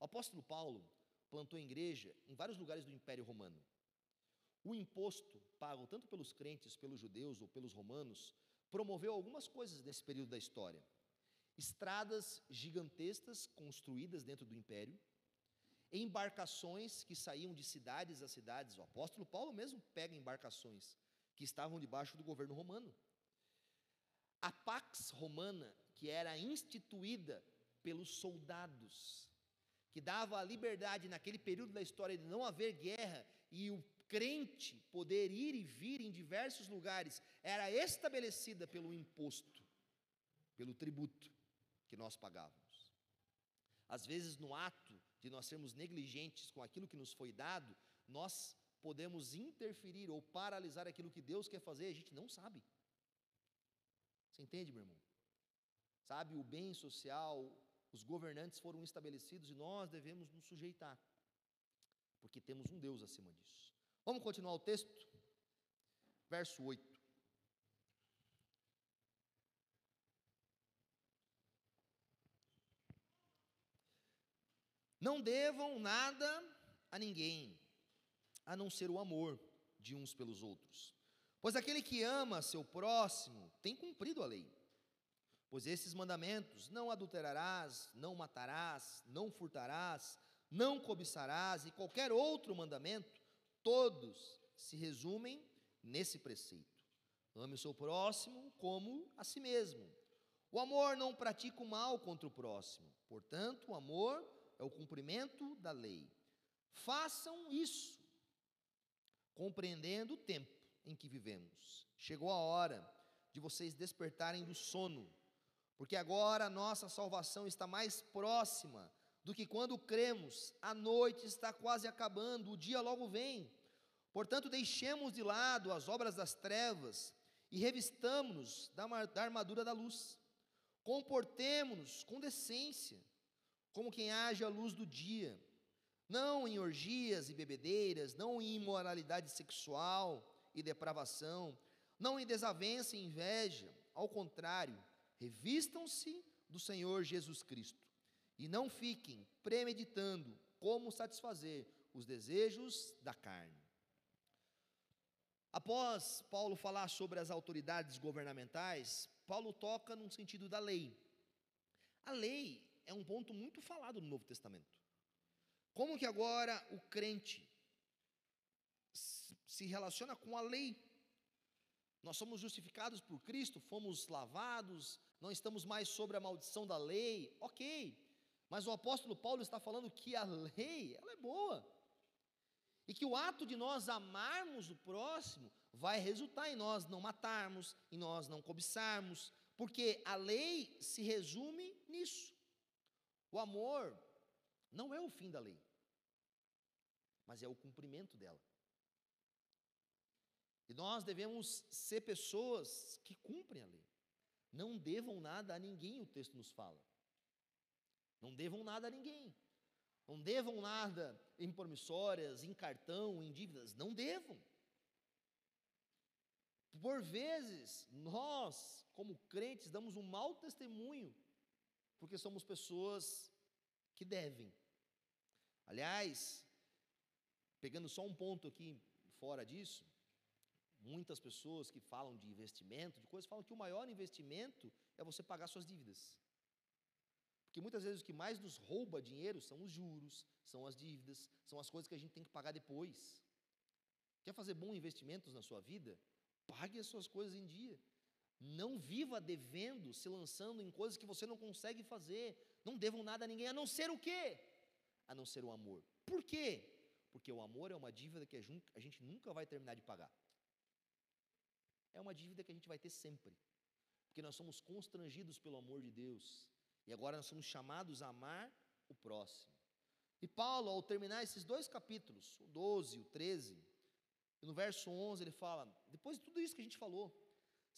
O apóstolo Paulo plantou igreja em vários lugares do Império Romano. O imposto pago tanto pelos crentes, pelos judeus ou pelos romanos, promoveu algumas coisas nesse período da história. Estradas gigantescas construídas dentro do império, embarcações que saíam de cidades a cidades. O apóstolo Paulo mesmo pega embarcações que estavam debaixo do governo romano. A Pax Romana, que era instituída pelos soldados, que dava a liberdade naquele período da história de não haver guerra e o crente poder ir e vir em diversos lugares, era estabelecida pelo imposto, pelo tributo que nós pagávamos. Às vezes, no ato de nós sermos negligentes com aquilo que nos foi dado, nós podemos interferir ou paralisar aquilo que Deus quer fazer, a gente não sabe. Você entende, meu irmão? Sabe, o bem social, os governantes foram estabelecidos e nós devemos nos sujeitar, porque temos um Deus acima disso. Vamos continuar o texto? Verso 8. Não devam nada a ninguém, a não ser o amor de uns pelos outros. Pois aquele que ama seu próximo tem cumprido a lei. Pois esses mandamentos: não adulterarás, não matarás, não furtarás, não cobiçarás e qualquer outro mandamento, todos se resumem nesse preceito: ame o seu próximo como a si mesmo. O amor não pratica o mal contra o próximo, portanto, o amor é o cumprimento da lei. Façam isso, compreendendo o tempo em que vivemos. Chegou a hora de vocês despertarem do sono, Porque agora a nossa salvação está mais próxima do que quando cremos. A noite está quase acabando, o dia logo vem. Portanto, deixemos de lado as obras das trevas e revistamos-nos da armadura da luz. Comportemo-nos com decência, como quem age à luz do dia, não em orgias e bebedeiras, não em imoralidade sexual e depravação, não em desavença e inveja, ao contrário, revistam-se do Senhor Jesus Cristo e não fiquem premeditando como satisfazer os desejos da carne. Após Paulo falar sobre as autoridades governamentais, Paulo toca no sentido da lei. A lei é um ponto muito falado no Novo Testamento. Como que agora o crente se relaciona com a lei? Nós somos justificados por Cristo, fomos lavados, não estamos mais sobre a maldição da lei, ok. Mas o apóstolo Paulo está falando que a lei, ela é boa. E que o ato de nós amarmos o próximo vai resultar em nós não matarmos, em nós não cobiçarmos, porque a lei se resume nisso. O amor não é o fim da lei, mas é o cumprimento dela. E nós devemos ser pessoas que cumprem a lei. Não devam nada a ninguém, o texto nos fala. Não devam nada a ninguém. Não devam nada em promissórias, em cartão, em dívidas. Não devam. Por vezes, nós, como crentes, damos um mau testemunho, porque somos pessoas que devem. Aliás, pegando só um ponto aqui fora disso, muitas pessoas que falam de investimento, de coisas, falam que o maior investimento é você pagar suas dívidas. Porque muitas vezes o que mais nos rouba dinheiro são os juros, são as dívidas, são as coisas que a gente tem que pagar depois. Quer fazer bons investimentos na sua vida? Pague as suas coisas em dia. Não viva devendo, se lançando em coisas que você não consegue fazer. Não devam nada a ninguém, a não ser o quê? A não ser o amor. Por quê? Porque o amor é uma dívida que a gente nunca vai terminar de pagar. É uma dívida que a gente vai ter sempre. Porque nós somos constrangidos pelo amor de Deus. E agora nós somos chamados a amar o próximo. E Paulo, ao terminar esses dois capítulos, o 12 e o 13, no verso 11 ele fala: depois de tudo isso que a gente falou,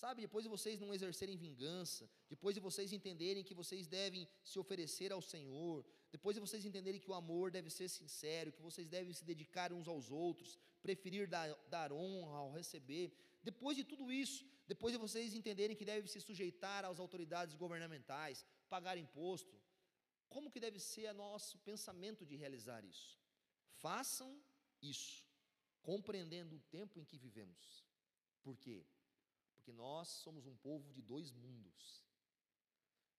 sabe, depois de vocês não exercerem vingança, depois de vocês entenderem que vocês devem se oferecer ao Senhor, depois de vocês entenderem que o amor deve ser sincero, que vocês devem se dedicar uns aos outros, preferir dar, dar honra ao receber, depois de tudo isso, depois de vocês entenderem que devem se sujeitar às autoridades governamentais, pagar imposto, como que deve ser o nosso pensamento de realizar isso? Façam isso compreendendo o tempo em que vivemos. Por quê? Porque nós somos um povo de dois mundos.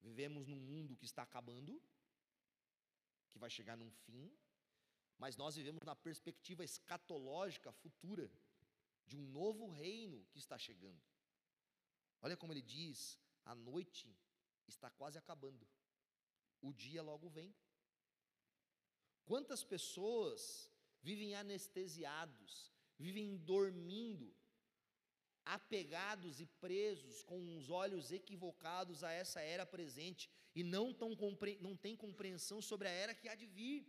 Vivemos num mundo que está acabando, que vai chegar num fim, mas nós vivemos na perspectiva escatológica futura de um novo reino que está chegando. Olha como ele diz: a noite está quase acabando, o dia logo vem. Quantas pessoas vivem anestesiados, vivem dormindo, apegados e presos com os olhos equivocados a essa era presente e não, tão, não têm compreensão sobre a era que há de vir.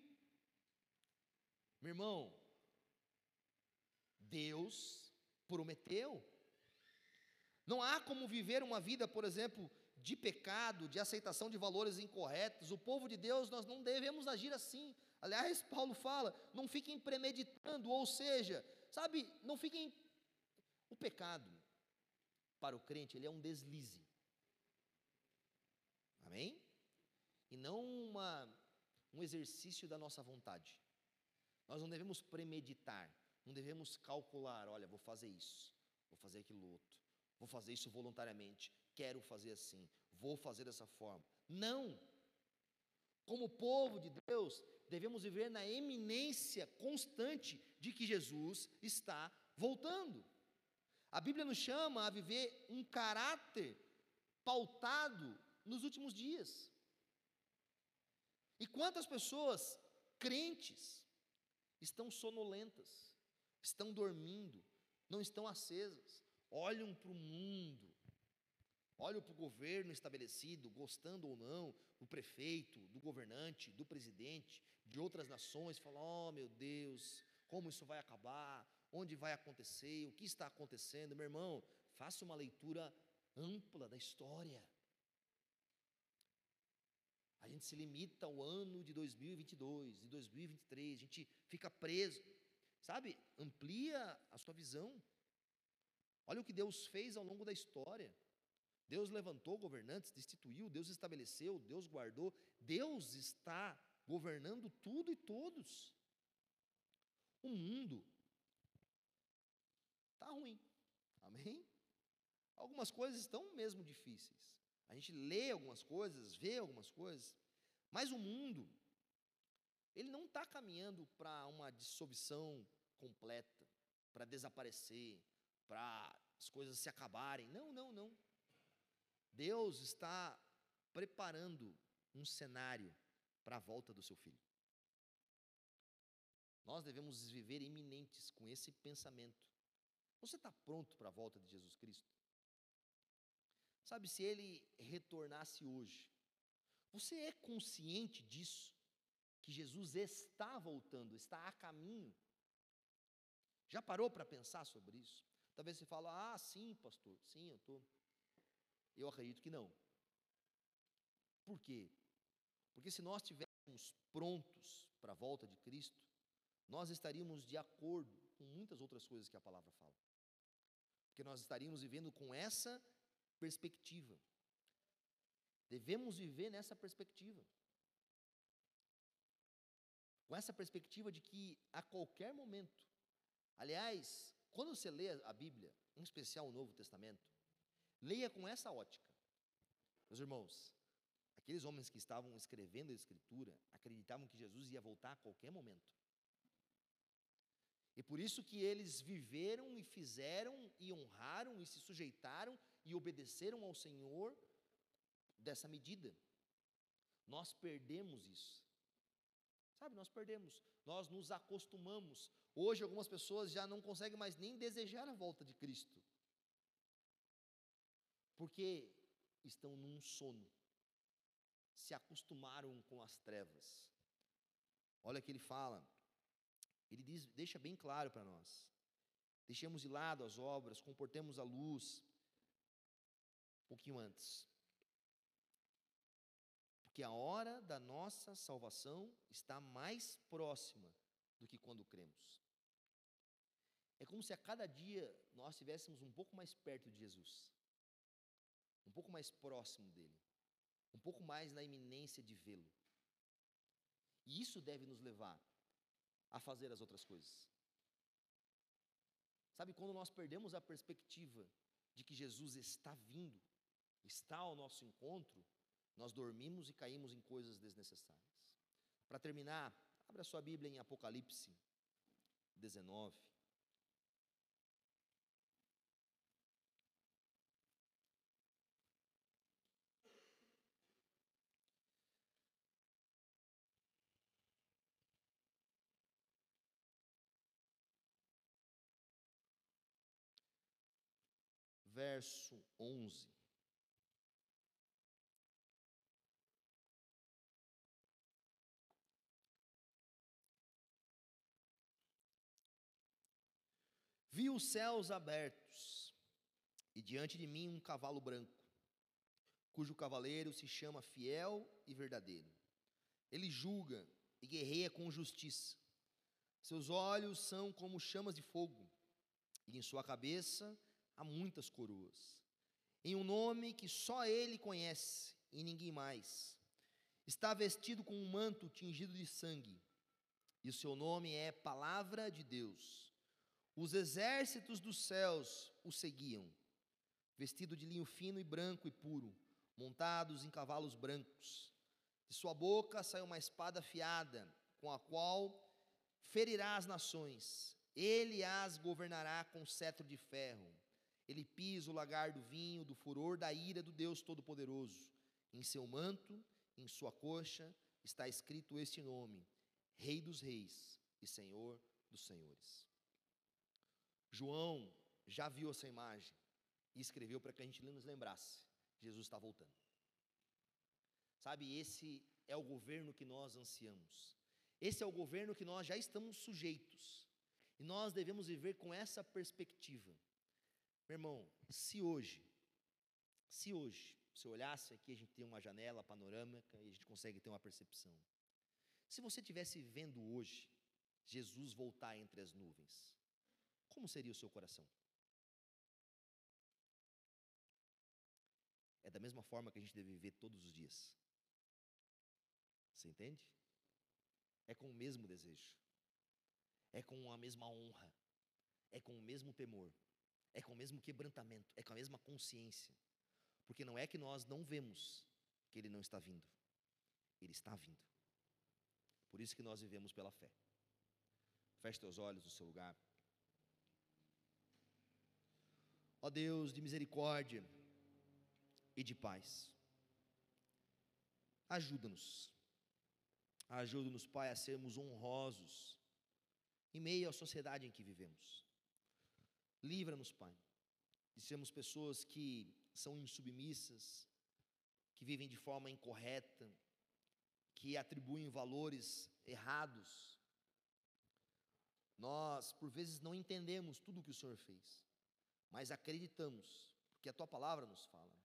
Meu irmão, Deus prometeu. Não há como viver uma vida, por exemplo, de pecado, de aceitação de valores incorretos. O povo de Deus, nós não devemos agir assim. Aliás, Paulo fala: não fiquem premeditando, ou seja, sabe, não fiquem. O pecado, para o crente, ele é um deslize. Amém? E não uma, um exercício da nossa vontade. Nós não devemos premeditar, não devemos calcular: olha, vou fazer isso, vou fazer aquilo outro, vou fazer isso voluntariamente, quero fazer assim, vou fazer dessa forma. Não! Como povo de Deus, devemos viver na eminência constante de que Jesus está voltando. A Bíblia nos chama a viver um caráter pautado nos últimos dias. E quantas pessoas crentes estão sonolentas, estão dormindo, não estão acesas, olham para o mundo, olho para o governo estabelecido, gostando ou não, do prefeito, do governante, do presidente, de outras nações, falo: oh meu Deus, como isso vai acabar, onde vai acontecer, o que está acontecendo. Meu irmão, faça uma leitura ampla da história. A gente se limita ao ano de 2022, de 2023, a gente fica preso, sabe? Amplia a sua visão. Olha o que Deus fez ao longo da história. Deus levantou governantes, destituiu, Deus estabeleceu, Deus guardou. Deus está governando tudo e todos. O mundo está ruim. Amém? Algumas coisas estão mesmo difíceis. A gente lê algumas coisas, vê algumas coisas, mas o mundo, ele não está caminhando para uma dissolução completa, para desaparecer, para as coisas se acabarem. Não, não, não. Deus está preparando um cenário para a volta do seu filho. Nós devemos viver iminentes com esse pensamento. Você está pronto para a volta de Jesus Cristo? Sabe, se ele retornasse hoje, você é consciente disso? Que Jesus está voltando, está a caminho? Já parou para pensar sobre isso? Talvez você fale, ah, sim, pastor, sim, eu estou. Eu acredito que não. Por quê? Porque se nós estivéssemos prontos para a volta de Cristo, nós estaríamos de acordo com muitas outras coisas que a palavra fala. Porque nós estaríamos vivendo com essa perspectiva. Devemos viver nessa perspectiva. Com essa perspectiva de que a qualquer momento, aliás, quando você lê a Bíblia, em especial o Novo Testamento, leia com essa ótica. Meus irmãos, aqueles homens que estavam escrevendo a Escritura acreditavam que Jesus ia voltar a qualquer momento. E por isso que eles viveram e fizeram e honraram e se sujeitaram e obedeceram ao Senhor dessa medida. Nós perdemos isso. Sabe, nós perdemos, nós nos acostumamos. Hoje, algumas pessoas já não conseguem mais nem desejar a volta de Cristo, porque estão num sono, se acostumaram com as trevas. Olha que ele fala, ele diz, deixa bem claro para nós: deixemos de lado as obras, comportemos a luz, pouquinho antes. Porque a hora da nossa salvação está mais próxima do que quando cremos. É como se a cada dia nós estivéssemos um pouco mais perto de Jesus, um pouco mais próximo dele, um pouco mais na iminência de vê-lo. E isso deve nos levar a fazer as outras coisas. Sabe, quando nós perdemos a perspectiva de que Jesus está vindo, está ao nosso encontro, nós dormimos e caímos em coisas desnecessárias. Para terminar, abra sua Bíblia em Apocalipse 19. Verso 11. Vi os céus abertos, e diante de mim um cavalo branco, cujo cavaleiro se chama Fiel e Verdadeiro. Ele julga e guerreia com justiça. Seus olhos são como chamas de fogo, e em sua cabeça há muitas coroas. Em um nome que só ele conhece e ninguém mais. Está vestido com um manto tingido de sangue, e o seu nome é Palavra de Deus. Os exércitos dos céus o seguiam, vestido de linho fino e branco e puro, montados em cavalos brancos. De sua boca saiu uma espada afiada, com a qual ferirá as nações. Ele as governará com cetro de ferro. Ele pisa o lagar do vinho, do furor da ira do Deus Todo-Poderoso. Em seu manto, em sua coxa, está escrito este nome: Rei dos Reis e Senhor dos Senhores. João já viu essa imagem e escreveu para que a gente nos lembrasse Jesus está voltando. Sabe, esse é o governo que nós ansiamos. Esse é o governo que nós já estamos sujeitos. E nós devemos viver com essa perspectiva. Meu irmão, se hoje, se hoje, se olhasse aqui, a gente tem uma janela panorâmica e a gente consegue ter uma percepção. Se você estivesse vendo hoje Jesus voltar entre as nuvens, como seria o seu coração? É da mesma forma que a gente deve viver todos os dias. Você entende? É com o mesmo desejo, é com a mesma honra, é com o mesmo temor, é com o mesmo quebrantamento, é com a mesma consciência. Porque não é que nós não vemos que Ele não está vindo, Ele está vindo. Por isso que nós vivemos pela fé. Feche teus olhos no seu lugar. Ó Deus de misericórdia e de paz, ajuda-nos Ajuda-nos, Pai, a sermos honrosos em meio à sociedade em que vivemos. Livra-nos, Pai, de sermos pessoas que são insubmissas, que vivem de forma incorreta, que atribuem valores errados. Nós, por vezes, não entendemos tudo o que o Senhor fez, mas acreditamos, porque a tua palavra nos fala,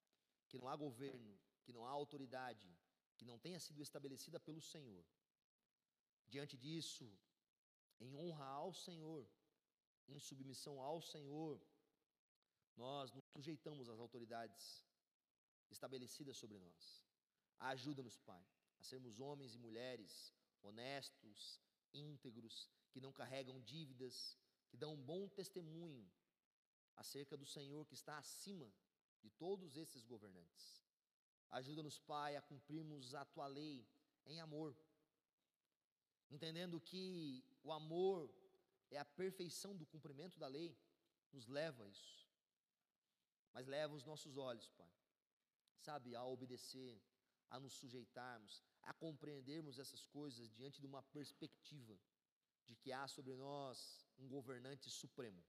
que não há governo, que não há autoridade, que não tenha sido estabelecida pelo Senhor, Diante disso, em honra ao Senhor, em submissão ao Senhor, nós nos sujeitamos às autoridades estabelecidas sobre nós. Ajuda-nos, Pai, a sermos homens e mulheres honestos, íntegros, que não carregam dívidas, que dão um bom testemunho acerca do Senhor que está acima de todos esses governantes. Ajuda-nos, Pai, a cumprirmos a tua lei em amor entendendo que o amor é a perfeição do cumprimento da lei, nos leva a isso. Mas leva os nossos olhos, Pai, sabe, a obedecer, a nos sujeitarmos, a compreendermos essas coisas diante de uma perspectiva de que há sobre nós um governante supremo.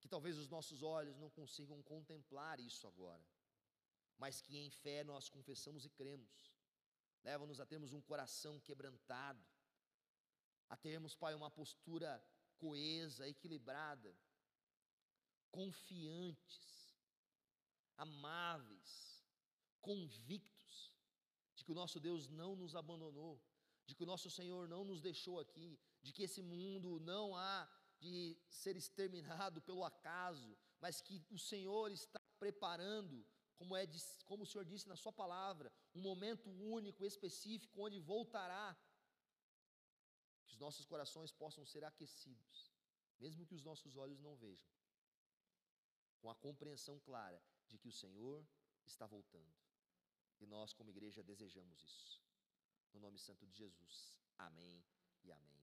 Que talvez os nossos olhos não consigam contemplar isso agora, mas que em fé nós confessamos e cremos. Leva-nos a termos um coração quebrantado, a termos, Pai, uma postura coesa, equilibrada, confiantes, amáveis, convictos de que o nosso Deus não nos abandonou, de que o nosso Senhor não nos deixou aqui, de que esse mundo não há de ser exterminado pelo acaso, mas que o Senhor está preparando como, é, como o Senhor disse na Sua palavra, um momento único, específico, onde voltará. Que os nossos corações possam ser aquecidos, mesmo que os nossos olhos não vejam, com a compreensão clara de que o Senhor está voltando. E nós, como igreja, desejamos isso. No nome santo de Jesus. Amém e amém.